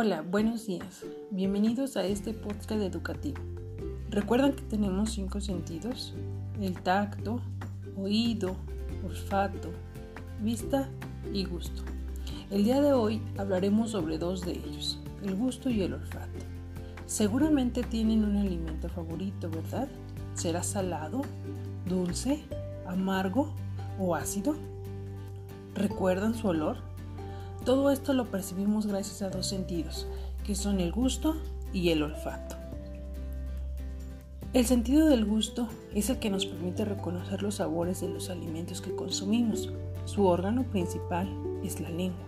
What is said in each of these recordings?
Hola, buenos días. Bienvenidos a este podcast educativo. ¿Recuerdan que tenemos cinco sentidos? El tacto, oído, olfato, vista y gusto. El día de hoy hablaremos sobre dos de ellos, el gusto y el olfato. Seguramente tienen un alimento favorito, ¿verdad? ¿Será salado, dulce, amargo o ácido? ¿Recuerdan su olor? Todo esto lo percibimos gracias a dos sentidos, que son el gusto y el olfato. El sentido del gusto es el que nos permite reconocer los sabores de los alimentos que consumimos. Su órgano principal es la lengua.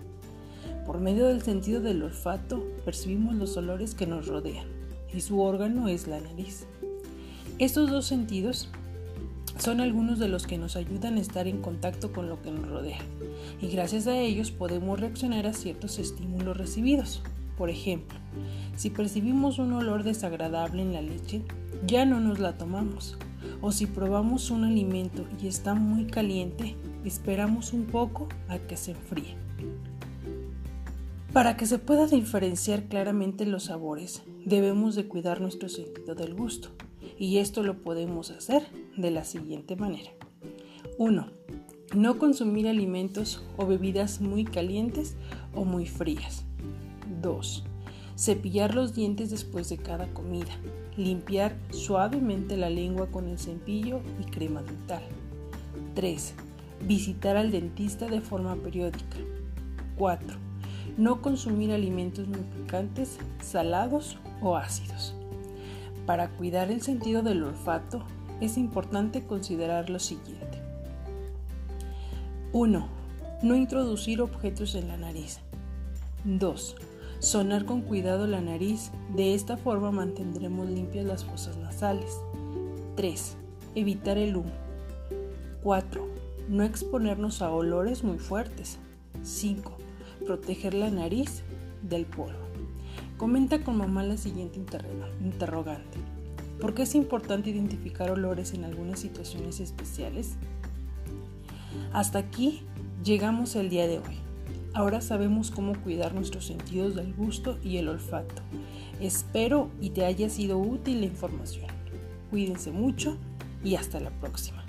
Por medio del sentido del olfato percibimos los olores que nos rodean y su órgano es la nariz. Estos dos sentidos son algunos de los que nos ayudan a estar en contacto con lo que nos rodea y gracias a ellos podemos reaccionar a ciertos estímulos recibidos. Por ejemplo, si percibimos un olor desagradable en la leche, ya no nos la tomamos. O si probamos un alimento y está muy caliente, esperamos un poco a que se enfríe. Para que se pueda diferenciar claramente los sabores, debemos de cuidar nuestro sentido del gusto. Y esto lo podemos hacer de la siguiente manera. 1. No consumir alimentos o bebidas muy calientes o muy frías. 2. Cepillar los dientes después de cada comida. Limpiar suavemente la lengua con el cepillo y crema dental. 3. Visitar al dentista de forma periódica. 4. No consumir alimentos muy picantes, salados o ácidos. Para cuidar el sentido del olfato es importante considerar lo siguiente. 1. No introducir objetos en la nariz. 2. Sonar con cuidado la nariz, de esta forma mantendremos limpias las fosas nasales. 3. Evitar el humo. 4. No exponernos a olores muy fuertes. 5. Proteger la nariz del polvo. Comenta con mamá la siguiente interrogante. ¿Por qué es importante identificar olores en algunas situaciones especiales? Hasta aquí llegamos el día de hoy. Ahora sabemos cómo cuidar nuestros sentidos del gusto y el olfato. Espero y te haya sido útil la información. Cuídense mucho y hasta la próxima.